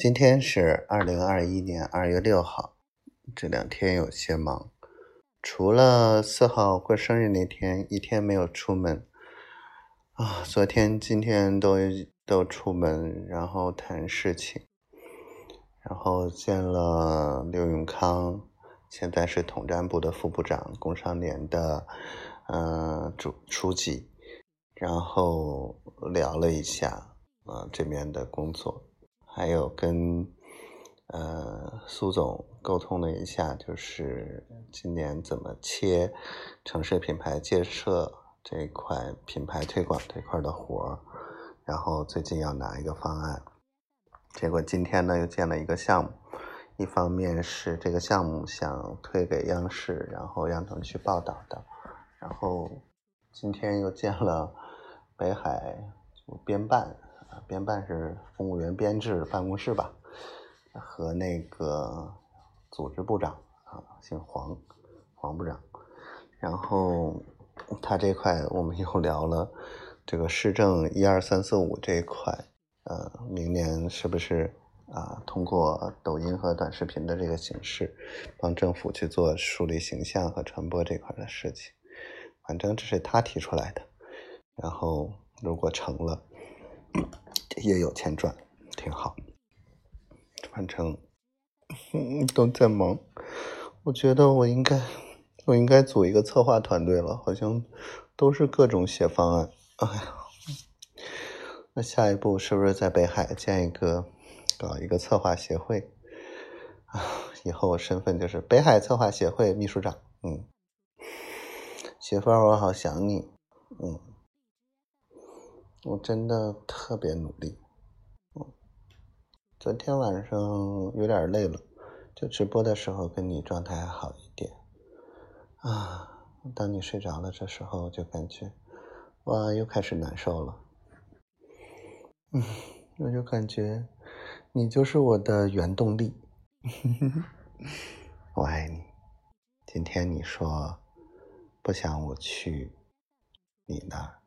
今天是二零二一年二月六号，这两天有些忙，除了四号过生日那天一天没有出门。啊，昨天、今天都都出门，然后谈事情，然后见了刘永康，现在是统战部的副部长，工商联的嗯主书记，然后聊了一下啊这边的工作。还有跟呃苏总沟通了一下，就是今年怎么切城市品牌建设这一块、品牌推广这块的活儿，然后最近要拿一个方案。结果今天呢又建了一个项目，一方面是这个项目想推给央视，然后让他们去报道的，然后今天又建了北海编办。编办是公务员编制办公室吧，和那个组织部长啊，姓黄，黄部长。然后他这块我们又聊了这个市政一二三四五这一块，呃，明年是不是啊，通过抖音和短视频的这个形式，帮政府去做树立形象和传播这块的事情。反正这是他提出来的，然后如果成了。也有钱赚，挺好。反正 都在忙，我觉得我应该，我应该组一个策划团队了。好像都是各种写方案。哎呀，那下一步是不是在北海建一个，搞一个策划协会？啊，以后我身份就是北海策划协会秘书长。嗯，媳妇儿，我好想你。嗯。我真的特别努力，昨天晚上有点累了，就直播的时候跟你状态好一点，啊，当你睡着了这时候就感觉，哇，又开始难受了，嗯，我就感觉你就是我的原动力，我爱你。今天你说不想我去你那儿。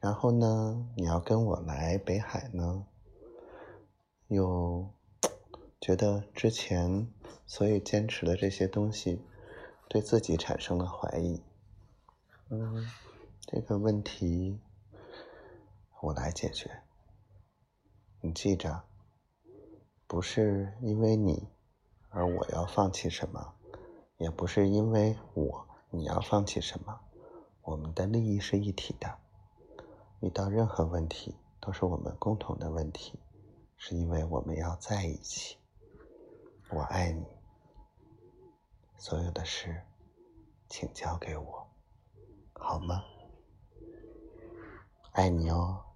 然后呢，你要跟我来北海呢，又觉得之前所以坚持的这些东西，对自己产生了怀疑。嗯，这个问题我来解决。你记着，不是因为你而我要放弃什么，也不是因为我你要放弃什么，我们的利益是一体的。遇到任何问题都是我们共同的问题，是因为我们要在一起。我爱你，所有的事，请交给我，好吗？爱你哦。